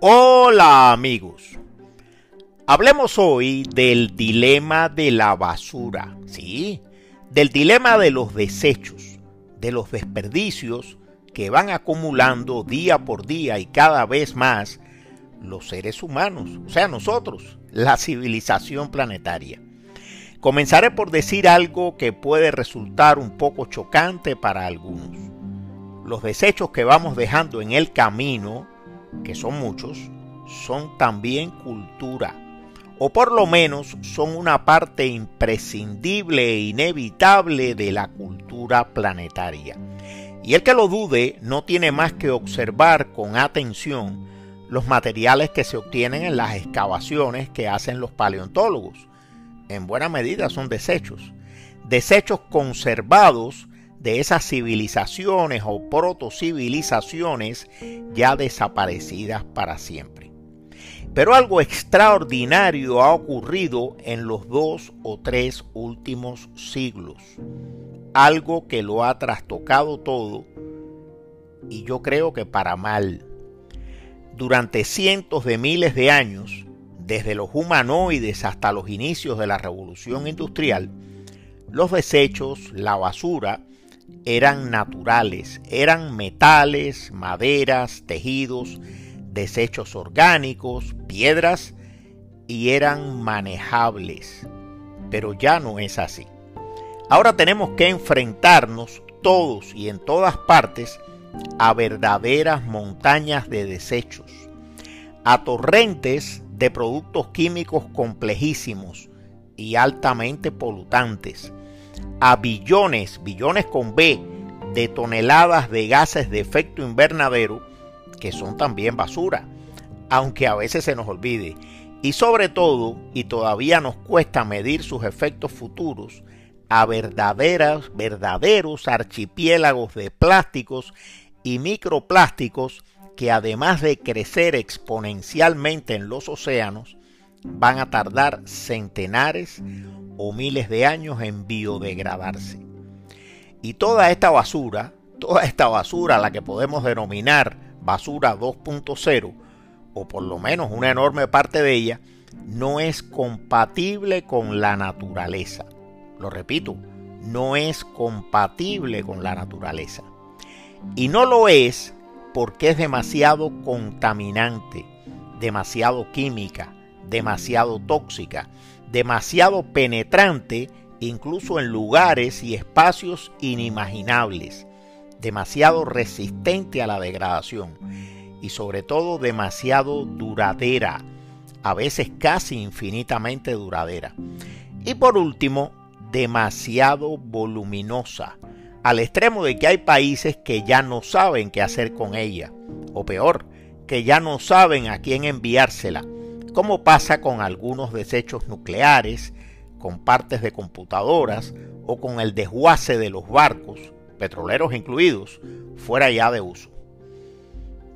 Hola amigos. Hablemos hoy del dilema de la basura, ¿sí? Del dilema de los desechos, de los desperdicios que van acumulando día por día y cada vez más los seres humanos, o sea, nosotros, la civilización planetaria. Comenzaré por decir algo que puede resultar un poco chocante para algunos. Los desechos que vamos dejando en el camino que son muchos, son también cultura, o por lo menos son una parte imprescindible e inevitable de la cultura planetaria. Y el que lo dude no tiene más que observar con atención los materiales que se obtienen en las excavaciones que hacen los paleontólogos. En buena medida son desechos, desechos conservados de esas civilizaciones o protocivilizaciones ya desaparecidas para siempre. Pero algo extraordinario ha ocurrido en los dos o tres últimos siglos. Algo que lo ha trastocado todo y yo creo que para mal. Durante cientos de miles de años, desde los humanoides hasta los inicios de la revolución industrial, los desechos, la basura, eran naturales, eran metales, maderas, tejidos, desechos orgánicos, piedras y eran manejables. Pero ya no es así. Ahora tenemos que enfrentarnos todos y en todas partes a verdaderas montañas de desechos, a torrentes de productos químicos complejísimos y altamente polutantes, a billones, billones con B, de toneladas de gases de efecto invernadero, que son también basura, aunque a veces se nos olvide. Y sobre todo, y todavía nos cuesta medir sus efectos futuros, a verdaderas, verdaderos archipiélagos de plásticos y microplásticos que además de crecer exponencialmente en los océanos, van a tardar centenares o miles de años en biodegradarse. Y toda esta basura, toda esta basura, la que podemos denominar basura 2.0, o por lo menos una enorme parte de ella, no es compatible con la naturaleza. Lo repito, no es compatible con la naturaleza. Y no lo es porque es demasiado contaminante, demasiado química, demasiado tóxica, demasiado penetrante incluso en lugares y espacios inimaginables, demasiado resistente a la degradación y sobre todo demasiado duradera, a veces casi infinitamente duradera. Y por último, demasiado voluminosa, al extremo de que hay países que ya no saben qué hacer con ella, o peor, que ya no saben a quién enviársela como pasa con algunos desechos nucleares, con partes de computadoras o con el desguace de los barcos, petroleros incluidos, fuera ya de uso.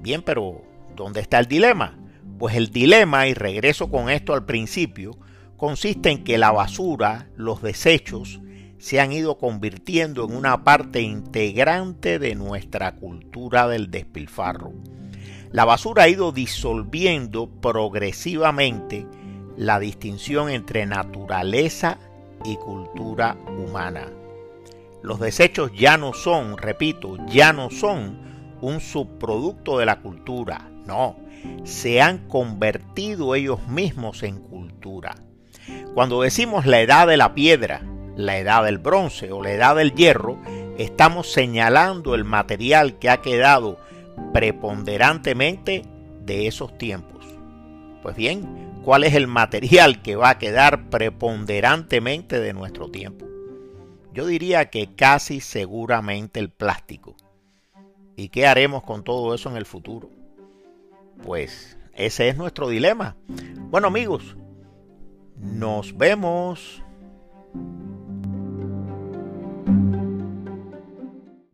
Bien, pero ¿dónde está el dilema? Pues el dilema, y regreso con esto al principio, consiste en que la basura, los desechos, se han ido convirtiendo en una parte integrante de nuestra cultura del despilfarro. La basura ha ido disolviendo progresivamente la distinción entre naturaleza y cultura humana. Los desechos ya no son, repito, ya no son un subproducto de la cultura, no, se han convertido ellos mismos en cultura. Cuando decimos la edad de la piedra, la edad del bronce o la edad del hierro, estamos señalando el material que ha quedado preponderantemente de esos tiempos. Pues bien, ¿cuál es el material que va a quedar preponderantemente de nuestro tiempo? Yo diría que casi seguramente el plástico. ¿Y qué haremos con todo eso en el futuro? Pues ese es nuestro dilema. Bueno amigos, nos vemos.